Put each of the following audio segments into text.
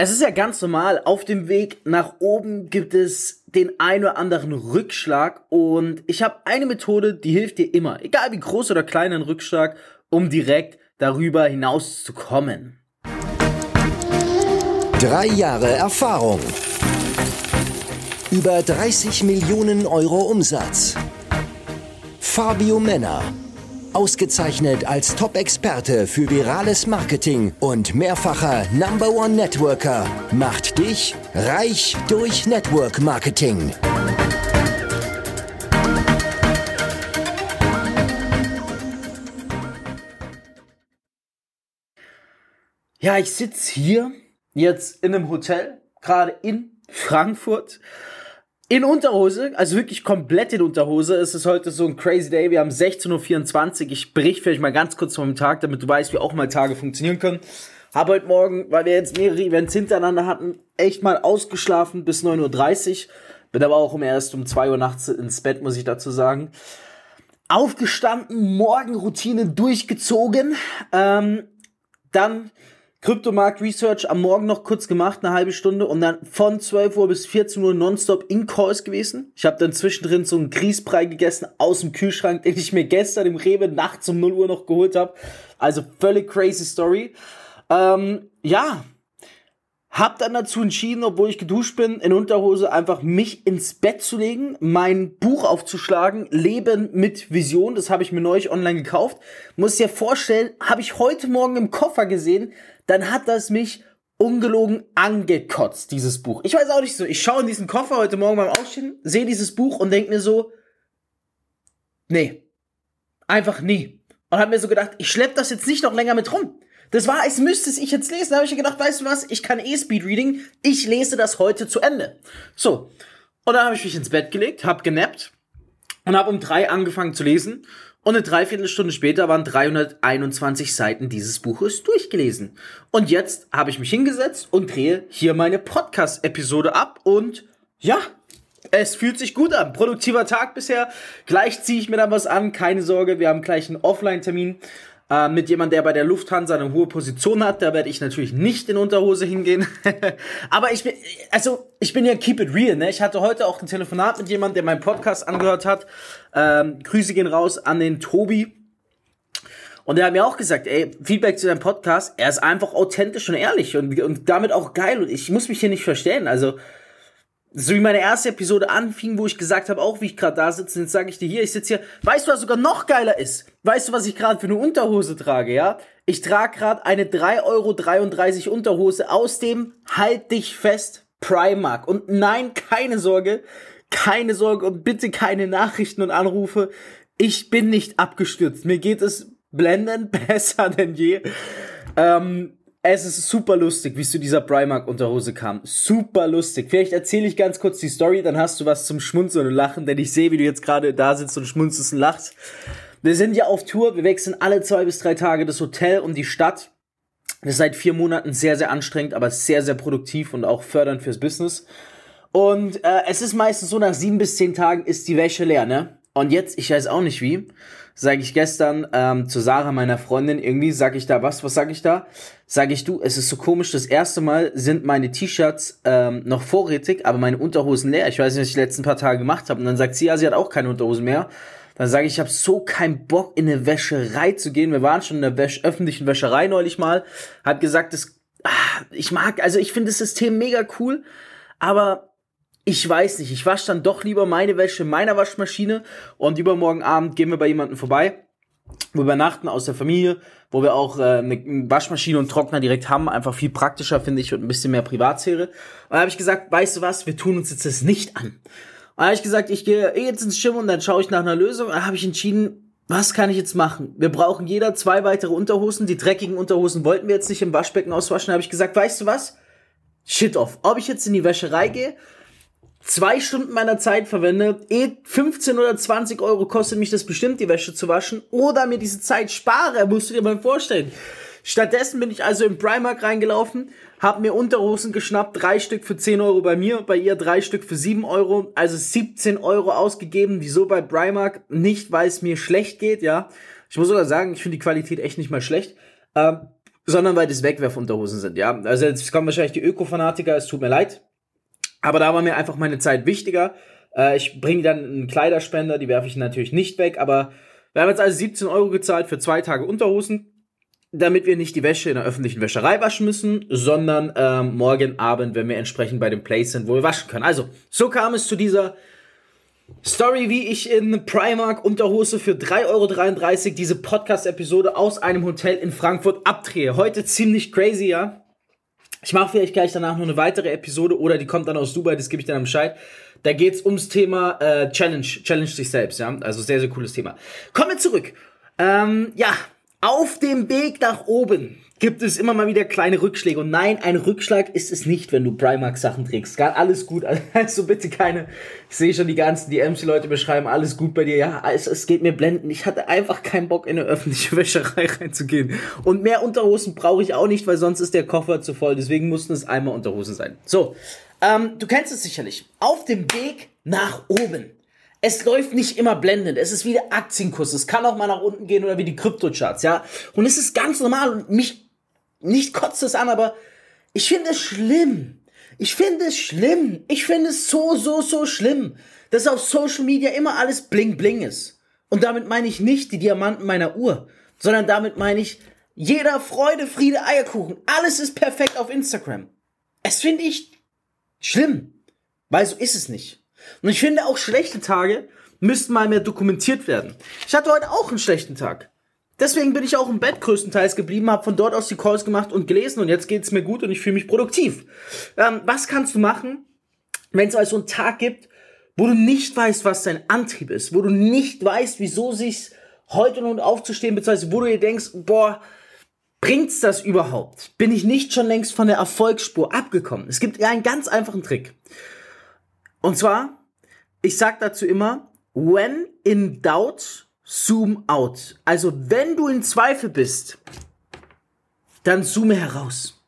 Es ist ja ganz normal, auf dem Weg nach oben gibt es den ein oder anderen Rückschlag und ich habe eine Methode, die hilft dir immer, egal wie groß oder klein ein Rückschlag, um direkt darüber hinaus zu kommen. Drei Jahre Erfahrung. Über 30 Millionen Euro Umsatz. Fabio Männer Ausgezeichnet als Top-Experte für virales Marketing und mehrfacher Number One Networker macht dich reich durch Network Marketing. Ja, ich sitze hier jetzt in einem Hotel, gerade in Frankfurt in Unterhose, also wirklich komplett in Unterhose. Es ist heute so ein crazy day. Wir haben 16.24 Uhr. Ich berichte vielleicht mal ganz kurz vom Tag, damit du weißt, wie auch mal Tage funktionieren können. Habe heute Morgen, weil wir jetzt mehrere Events hintereinander hatten, echt mal ausgeschlafen bis 9.30 Uhr. Bin aber auch um erst um 2 Uhr nachts ins Bett, muss ich dazu sagen. Aufgestanden, Morgenroutine durchgezogen. Ähm, dann Kryptomarkt Research am Morgen noch kurz gemacht, eine halbe Stunde und dann von 12 Uhr bis 14 Uhr nonstop in Calls gewesen. Ich habe dann zwischendrin so einen Grießbrei gegessen aus dem Kühlschrank, den ich mir gestern im Rewe nachts um 0 Uhr noch geholt habe. Also völlig crazy Story. Ähm, ja, hab dann dazu entschieden, obwohl ich geduscht bin, in Unterhose einfach mich ins Bett zu legen, mein Buch aufzuschlagen, Leben mit Vision, das habe ich mir neulich online gekauft. Muss dir vorstellen, habe ich heute Morgen im Koffer gesehen, dann hat das mich ungelogen angekotzt, dieses Buch. Ich weiß auch nicht so, ich schaue in diesen Koffer heute Morgen beim Aufstehen, sehe dieses Buch und denke mir so, nee, einfach nie. Und habe mir so gedacht, ich schlepp das jetzt nicht noch länger mit rum. Das war, als müsste ich jetzt lesen. Da habe ich gedacht, weißt du was, ich kann eh Speedreading, ich lese das heute zu Ende. So, und dann habe ich mich ins Bett gelegt, habe genappt und habe um drei angefangen zu lesen und eine Dreiviertelstunde später waren 321 Seiten dieses Buches durchgelesen. Und jetzt habe ich mich hingesetzt und drehe hier meine Podcast-Episode ab und ja, es fühlt sich gut an. Produktiver Tag bisher. Gleich ziehe ich mir dann was an. Keine Sorge, wir haben gleich einen Offline-Termin äh, mit jemand, der bei der Lufthansa eine hohe Position hat. Da werde ich natürlich nicht in Unterhose hingehen. Aber ich bin, also ich bin ja keep it real. Ne? Ich hatte heute auch ein Telefonat mit jemand, der meinen Podcast angehört hat. Ähm, Grüße gehen raus an den Tobi. Und der hat mir auch gesagt, ey, Feedback zu deinem Podcast, er ist einfach authentisch und ehrlich und, und damit auch geil. Und ich muss mich hier nicht verstellen. Also so wie meine erste Episode anfing, wo ich gesagt habe, auch wie ich gerade da sitze, jetzt sage ich dir hier, ich sitze hier, weißt du, was sogar noch geiler ist? Weißt du, was ich gerade für eine Unterhose trage, ja? Ich trage gerade eine 3,33 Euro Unterhose aus dem Halt dich fest Primark. Und nein, keine Sorge, keine Sorge und bitte keine Nachrichten und Anrufe. Ich bin nicht abgestürzt. Mir geht es blendend besser denn je. Ähm, es ist super lustig, wie es zu dieser Primark-Unterhose kam. Super lustig. Vielleicht erzähle ich ganz kurz die Story, dann hast du was zum Schmunzeln und Lachen, denn ich sehe, wie du jetzt gerade da sitzt und schmunzelst und lachst. Wir sind ja auf Tour, wir wechseln alle zwei bis drei Tage das Hotel und die Stadt. Das ist seit vier Monaten sehr, sehr anstrengend, aber sehr, sehr produktiv und auch fördernd fürs Business. Und äh, es ist meistens so, nach sieben bis zehn Tagen ist die Wäsche leer, ne? Und jetzt, ich weiß auch nicht wie, sage ich gestern ähm, zu Sarah, meiner Freundin, irgendwie sage ich da was, was sage ich da? Sage ich du, es ist so komisch, das erste Mal sind meine T-Shirts ähm, noch vorrätig, aber meine Unterhosen leer. Ich weiß nicht, was ich die letzten paar Tage gemacht habe. Und dann sagt sie, ja, sie hat auch keine Unterhosen mehr. Dann sage ich, ich habe so keinen Bock, in eine Wäscherei zu gehen. Wir waren schon in der Wäsch öffentlichen Wäscherei neulich mal. Hat gesagt, das, ah, ich mag, also ich finde das System mega cool, aber ich weiß nicht, ich wasche dann doch lieber meine Wäsche in meiner Waschmaschine und übermorgen Abend gehen wir bei jemandem vorbei. Wir übernachten aus der Familie, wo wir auch äh, eine Waschmaschine und Trockner direkt haben. Einfach viel praktischer, finde ich, und ein bisschen mehr Privatsphäre. Und da habe ich gesagt, weißt du was, wir tun uns jetzt das nicht an. Und da habe ich gesagt, ich gehe eh jetzt ins Gym und dann schaue ich nach einer Lösung. Und da habe ich entschieden, was kann ich jetzt machen? Wir brauchen jeder zwei weitere Unterhosen. Die dreckigen Unterhosen wollten wir jetzt nicht im Waschbecken auswaschen. Da habe ich gesagt, weißt du was? Shit off. Ob ich jetzt in die Wäscherei gehe zwei Stunden meiner Zeit verwende, eh 15 oder 20 Euro kostet mich das bestimmt, die Wäsche zu waschen, oder mir diese Zeit spare, musst du dir mal vorstellen. Stattdessen bin ich also im Primark reingelaufen, hab mir Unterhosen geschnappt, drei Stück für 10 Euro bei mir, bei ihr drei Stück für 7 Euro, also 17 Euro ausgegeben. Wieso bei Primark? Nicht, weil es mir schlecht geht, ja. Ich muss sogar sagen, ich finde die Qualität echt nicht mal schlecht. Ähm, sondern weil das Wegwerfunterhosen sind, ja. Also jetzt kommen wahrscheinlich die Öko-Fanatiker, es tut mir leid. Aber da war mir einfach meine Zeit wichtiger. Äh, ich bringe dann einen Kleiderspender, die werfe ich natürlich nicht weg, aber wir haben jetzt also 17 Euro gezahlt für zwei Tage Unterhosen, damit wir nicht die Wäsche in der öffentlichen Wäscherei waschen müssen, sondern ähm, morgen Abend, wenn wir entsprechend bei dem Place sind, wo wir waschen können. Also, so kam es zu dieser Story, wie ich in Primark Unterhose für 3,33 Euro diese Podcast-Episode aus einem Hotel in Frankfurt abdrehe. Heute ziemlich crazy, ja. Ich mache vielleicht gleich danach noch eine weitere Episode oder die kommt dann aus Dubai, das gebe ich dann am Bescheid. Da geht's ums Thema äh, Challenge, Challenge sich selbst, ja. Also sehr, sehr cooles Thema. Kommen wir zurück. Ähm, ja, auf dem Weg nach oben gibt es immer mal wieder kleine Rückschläge. Und nein, ein Rückschlag ist es nicht, wenn du Primark-Sachen trägst. Alles gut. Also bitte keine. Ich sehe schon die ganzen DMs-Leute beschreiben, alles gut bei dir. Ja, es, es geht mir blenden. Ich hatte einfach keinen Bock, in eine öffentliche Wäscherei reinzugehen. Und mehr Unterhosen brauche ich auch nicht, weil sonst ist der Koffer zu voll. Deswegen mussten es einmal Unterhosen sein. So, ähm, du kennst es sicherlich. Auf dem Weg nach oben. Es läuft nicht immer blendend. Es ist wie der Aktienkurs. Es kann auch mal nach unten gehen oder wie die Kryptocharts, ja. Und es ist ganz normal und mich nicht kotzt es an, aber ich finde es schlimm. Ich finde es schlimm. Ich finde es so, so, so schlimm, dass auf Social Media immer alles bling bling ist. Und damit meine ich nicht die Diamanten meiner Uhr, sondern damit meine ich jeder Freude, Friede, Eierkuchen. Alles ist perfekt auf Instagram. Es finde ich schlimm, weil so ist es nicht. Und ich finde auch schlechte Tage müssten mal mehr dokumentiert werden. Ich hatte heute auch einen schlechten Tag. Deswegen bin ich auch im Bett größtenteils geblieben, habe von dort aus die Calls gemacht und gelesen und jetzt geht's mir gut und ich fühle mich produktiv. Ähm, was kannst du machen, wenn es also einen Tag gibt, wo du nicht weißt, was dein Antrieb ist, wo du nicht weißt, wieso sich's heute und aufzustehen, beziehungsweise wo du dir denkst, boah, bringt's das überhaupt? Bin ich nicht schon längst von der Erfolgsspur abgekommen? Es gibt einen ganz einfachen Trick. Und zwar, ich sag dazu immer, when in doubt, Zoom out. Also wenn du in Zweifel bist, dann zoome heraus.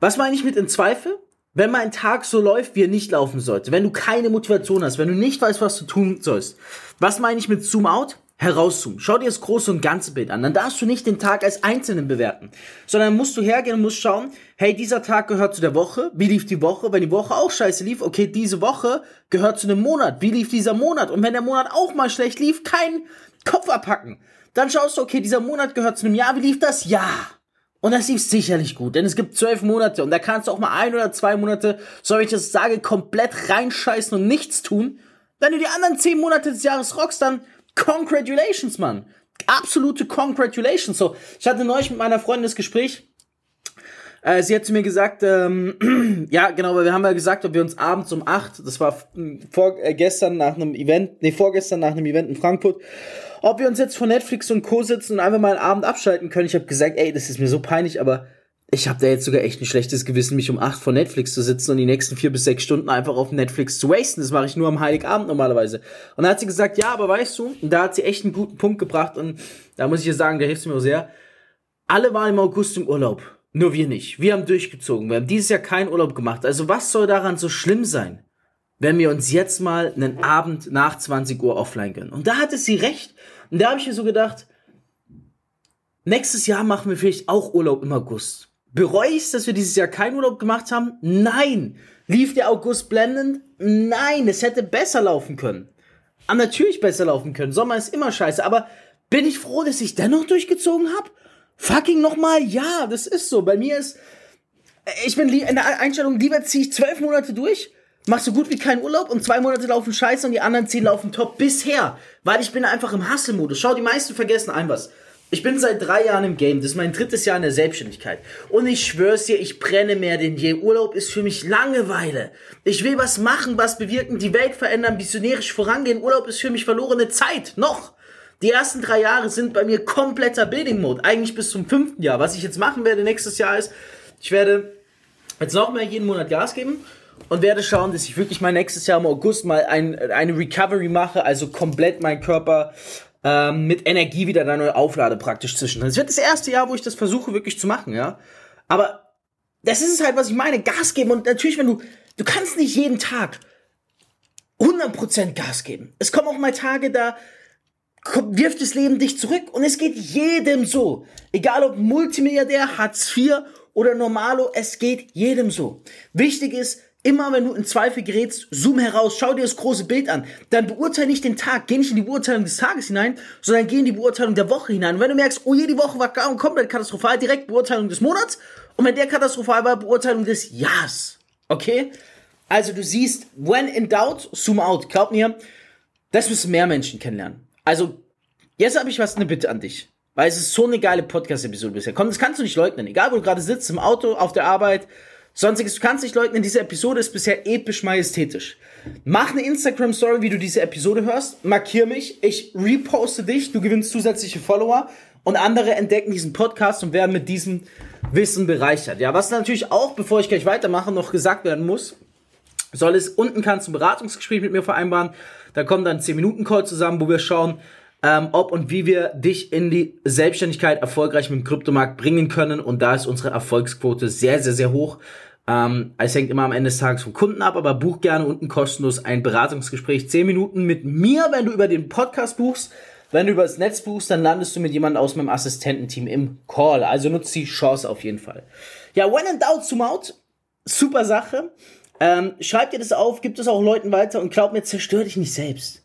Was meine ich mit in Zweifel? Wenn mein Tag so läuft, wie er nicht laufen sollte, wenn du keine Motivation hast, wenn du nicht weißt, was du tun sollst. Was meine ich mit Zoom out? Herauszoomen. Schau dir das große und ganze Bild an. Dann darfst du nicht den Tag als Einzelnen bewerten, sondern musst du hergehen und musst schauen, hey, dieser Tag gehört zu der Woche. Wie lief die Woche? Wenn die Woche auch scheiße lief, okay, diese Woche gehört zu einem Monat. Wie lief dieser Monat? Und wenn der Monat auch mal schlecht lief, kein Kopf abpacken. Dann schaust du, okay, dieser Monat gehört zu einem Jahr. Wie lief das? Jahr. Und das lief sicherlich gut, denn es gibt zwölf Monate und da kannst du auch mal ein oder zwei Monate, so wie ich das sage, komplett reinscheißen und nichts tun. Wenn du die anderen zehn Monate des Jahres rockst, dann Congratulations, Mann. Absolute Congratulations. So, ich hatte neulich mit meiner Freundin das Gespräch. Äh, sie hat zu mir gesagt, ähm, ja, genau, weil wir haben ja gesagt, ob wir uns abends um acht, das war vorgestern äh, nach einem Event, nee, vorgestern nach einem Event in Frankfurt, ob wir uns jetzt vor Netflix und Co. sitzen und einfach mal einen Abend abschalten können. Ich habe gesagt, ey, das ist mir so peinlich, aber ich habe da jetzt sogar echt ein schlechtes Gewissen, mich um acht vor Netflix zu sitzen und die nächsten vier bis sechs Stunden einfach auf Netflix zu wasten. Das mache ich nur am Heiligabend normalerweise. Und da hat sie gesagt, ja, aber weißt du, und da hat sie echt einen guten Punkt gebracht und da muss ich ihr sagen, der hilft mir auch sehr. Alle waren im August im Urlaub. Nur wir nicht. Wir haben durchgezogen. Wir haben dieses Jahr keinen Urlaub gemacht. Also was soll daran so schlimm sein, wenn wir uns jetzt mal einen Abend nach 20 Uhr offline gönnen? Und da hatte sie recht. Und da habe ich mir so gedacht, nächstes Jahr machen wir vielleicht auch Urlaub im August. Bereue ich es, dass wir dieses Jahr keinen Urlaub gemacht haben? Nein. Lief der August blendend? Nein, es hätte besser laufen können. Aber ah, natürlich besser laufen können. Sommer ist immer scheiße. Aber bin ich froh, dass ich dennoch durchgezogen habe? Fucking nochmal, ja, das ist so. Bei mir ist, ich bin in der Einstellung, lieber ziehe ich zwölf Monate durch, mach so gut wie keinen Urlaub und zwei Monate laufen scheiße und die anderen zehn laufen top bisher. Weil ich bin einfach im Hustle-Modus. Schau, die meisten vergessen ein was. Ich bin seit drei Jahren im Game. Das ist mein drittes Jahr in der Selbstständigkeit. Und ich schwör's dir, ich brenne mehr denn je. Urlaub ist für mich Langeweile. Ich will was machen, was bewirken, die Welt verändern, missionärisch vorangehen. Urlaub ist für mich verlorene Zeit. Noch. Die ersten drei Jahre sind bei mir kompletter Building Mode. Eigentlich bis zum fünften Jahr. Was ich jetzt machen werde nächstes Jahr ist, ich werde jetzt noch mehr jeden Monat Gas geben und werde schauen, dass ich wirklich mal nächstes Jahr im August mal ein, eine Recovery mache, also komplett mein Körper ähm, mit Energie wieder da neu auflade praktisch zwischen. Es wird das erste Jahr, wo ich das versuche wirklich zu machen, ja. Aber das ist es halt, was ich meine, Gas geben und natürlich, wenn du, du kannst nicht jeden Tag 100% Gas geben. Es kommen auch mal Tage da, wirft das Leben dich zurück und es geht jedem so. Egal ob Multimilliardär, Hartz IV oder Normalo, es geht jedem so. Wichtig ist, Immer wenn du in Zweifel gerätst, zoom heraus, schau dir das große Bild an. Dann beurteile nicht den Tag, geh nicht in die Beurteilung des Tages hinein, sondern geh in die Beurteilung der Woche hinein. Und wenn du merkst, oh je, die Woche war komplett katastrophal, direkt Beurteilung des Monats. Und wenn der katastrophal war, Beurteilung des Jahres. Okay? Also du siehst, when in doubt, zoom out. Glaub mir, das müssen mehr Menschen kennenlernen. Also, jetzt habe ich was, eine Bitte an dich. Weil es ist so eine geile Podcast-Episode bisher. Komm, das kannst du nicht leugnen. Egal, wo du gerade sitzt, im Auto, auf der Arbeit, Sonstiges, du kannst nicht leugnen, diese Episode ist bisher episch majestätisch. Mach eine Instagram-Story, wie du diese Episode hörst, markier mich, ich reposte dich, du gewinnst zusätzliche Follower. Und andere entdecken diesen Podcast und werden mit diesem Wissen bereichert. Ja, was natürlich auch, bevor ich gleich weitermache, noch gesagt werden muss, soll es, unten kannst du ein Beratungsgespräch mit mir vereinbaren, da kommen dann 10 Minuten Call zusammen, wo wir schauen, ähm, ob und wie wir dich in die Selbstständigkeit erfolgreich mit dem Kryptomarkt bringen können. Und da ist unsere Erfolgsquote sehr, sehr, sehr hoch. Ähm, es hängt immer am Ende des Tages vom Kunden ab, aber buch gerne unten kostenlos ein Beratungsgespräch. Zehn Minuten mit mir, wenn du über den Podcast buchst. Wenn du über das Netz buchst, dann landest du mit jemandem aus meinem Assistententeam im Call. Also nutzt die Chance auf jeden Fall. Ja, when in doubt, zoom out. Super Sache. Ähm, schreib dir das auf, gib es auch Leuten weiter und glaub mir, zerstör dich nicht selbst.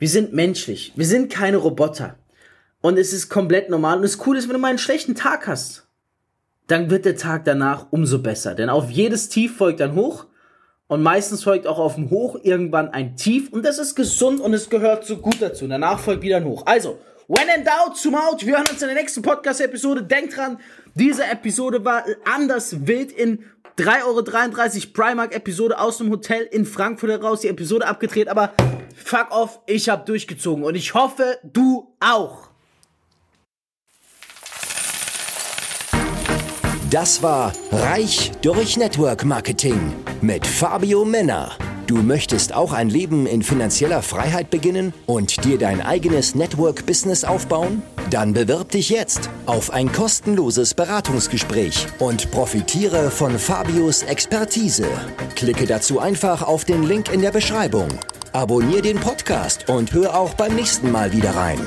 Wir sind menschlich. Wir sind keine Roboter. Und es ist komplett normal. Und das Coole ist, wenn du mal einen schlechten Tag hast dann wird der Tag danach umso besser. Denn auf jedes Tief folgt ein Hoch und meistens folgt auch auf dem Hoch irgendwann ein Tief und das ist gesund und es gehört so gut dazu. Danach folgt wieder ein Hoch. Also, when in doubt, zoom out. Wir hören uns in der nächsten Podcast-Episode. Denkt dran, diese Episode war anders wild in 3,33 Euro Primark-Episode aus dem Hotel in Frankfurt heraus. Die Episode abgedreht, aber fuck off, ich hab durchgezogen und ich hoffe, du auch. Das war Reich durch Network Marketing mit Fabio Männer. Du möchtest auch ein Leben in finanzieller Freiheit beginnen und dir dein eigenes Network-Business aufbauen? Dann bewirb dich jetzt auf ein kostenloses Beratungsgespräch und profitiere von Fabios Expertise. Klicke dazu einfach auf den Link in der Beschreibung. Abonnier den Podcast und hör auch beim nächsten Mal wieder rein.